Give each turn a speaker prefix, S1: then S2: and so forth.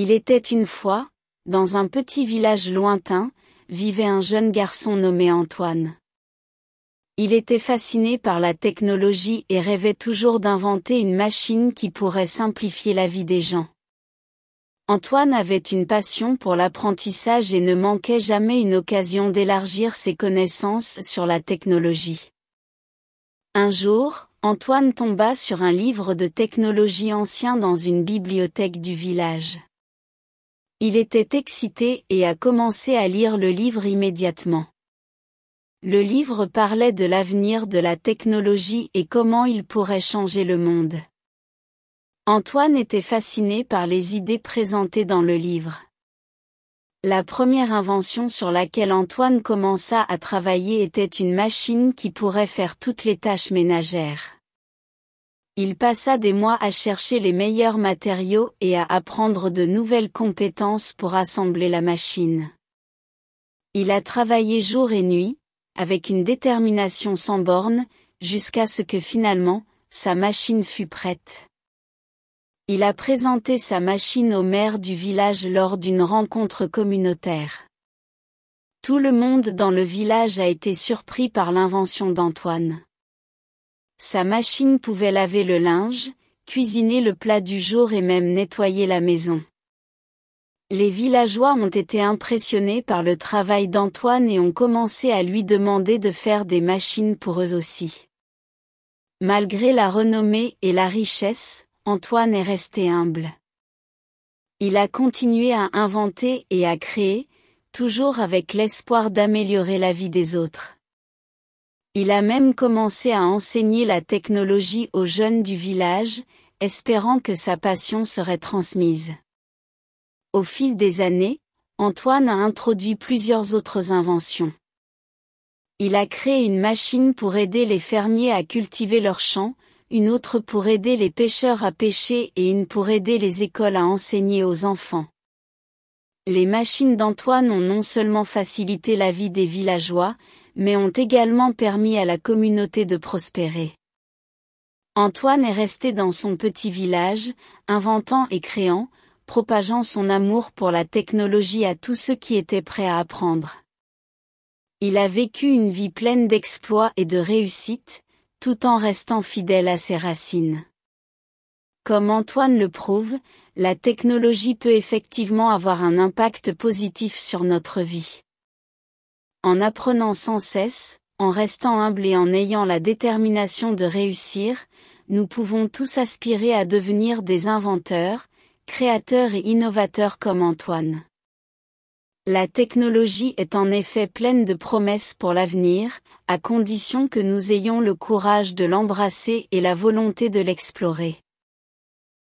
S1: Il était une fois, dans un petit village lointain, vivait un jeune garçon nommé Antoine. Il était fasciné par la technologie et rêvait toujours d'inventer une machine qui pourrait simplifier la vie des gens. Antoine avait une passion pour l'apprentissage et ne manquait jamais une occasion d'élargir ses connaissances sur la technologie. Un jour, Antoine tomba sur un livre de technologie ancien dans une bibliothèque du village. Il était excité et a commencé à lire le livre immédiatement. Le livre parlait de l'avenir de la technologie et comment il pourrait changer le monde. Antoine était fasciné par les idées présentées dans le livre. La première invention sur laquelle Antoine commença à travailler était une machine qui pourrait faire toutes les tâches ménagères. Il passa des mois à chercher les meilleurs matériaux et à apprendre de nouvelles compétences pour assembler la machine. Il a travaillé jour et nuit, avec une détermination sans borne, jusqu'à ce que finalement, sa machine fût prête. Il a présenté sa machine au maire du village lors d'une rencontre communautaire. Tout le monde dans le village a été surpris par l'invention d'Antoine. Sa machine pouvait laver le linge, cuisiner le plat du jour et même nettoyer la maison. Les villageois ont été impressionnés par le travail d'Antoine et ont commencé à lui demander de faire des machines pour eux aussi. Malgré la renommée et la richesse, Antoine est resté humble. Il a continué à inventer et à créer, toujours avec l'espoir d'améliorer la vie des autres. Il a même commencé à enseigner la technologie aux jeunes du village, espérant que sa passion serait transmise. Au fil des années, Antoine a introduit plusieurs autres inventions. Il a créé une machine pour aider les fermiers à cultiver leurs champs, une autre pour aider les pêcheurs à pêcher et une pour aider les écoles à enseigner aux enfants. Les machines d'Antoine ont non seulement facilité la vie des villageois, mais ont également permis à la communauté de prospérer. Antoine est resté dans son petit village, inventant et créant, propageant son amour pour la technologie à tous ceux qui étaient prêts à apprendre. Il a vécu une vie pleine d'exploits et de réussites, tout en restant fidèle à ses racines. Comme Antoine le prouve, la technologie peut effectivement avoir un impact positif sur notre vie. En apprenant sans cesse, en restant humble et en ayant la détermination de réussir, nous pouvons tous aspirer à devenir des inventeurs, créateurs et innovateurs comme Antoine. La technologie est en effet pleine de promesses pour l'avenir, à condition que nous ayons le courage de l'embrasser et la volonté de l'explorer.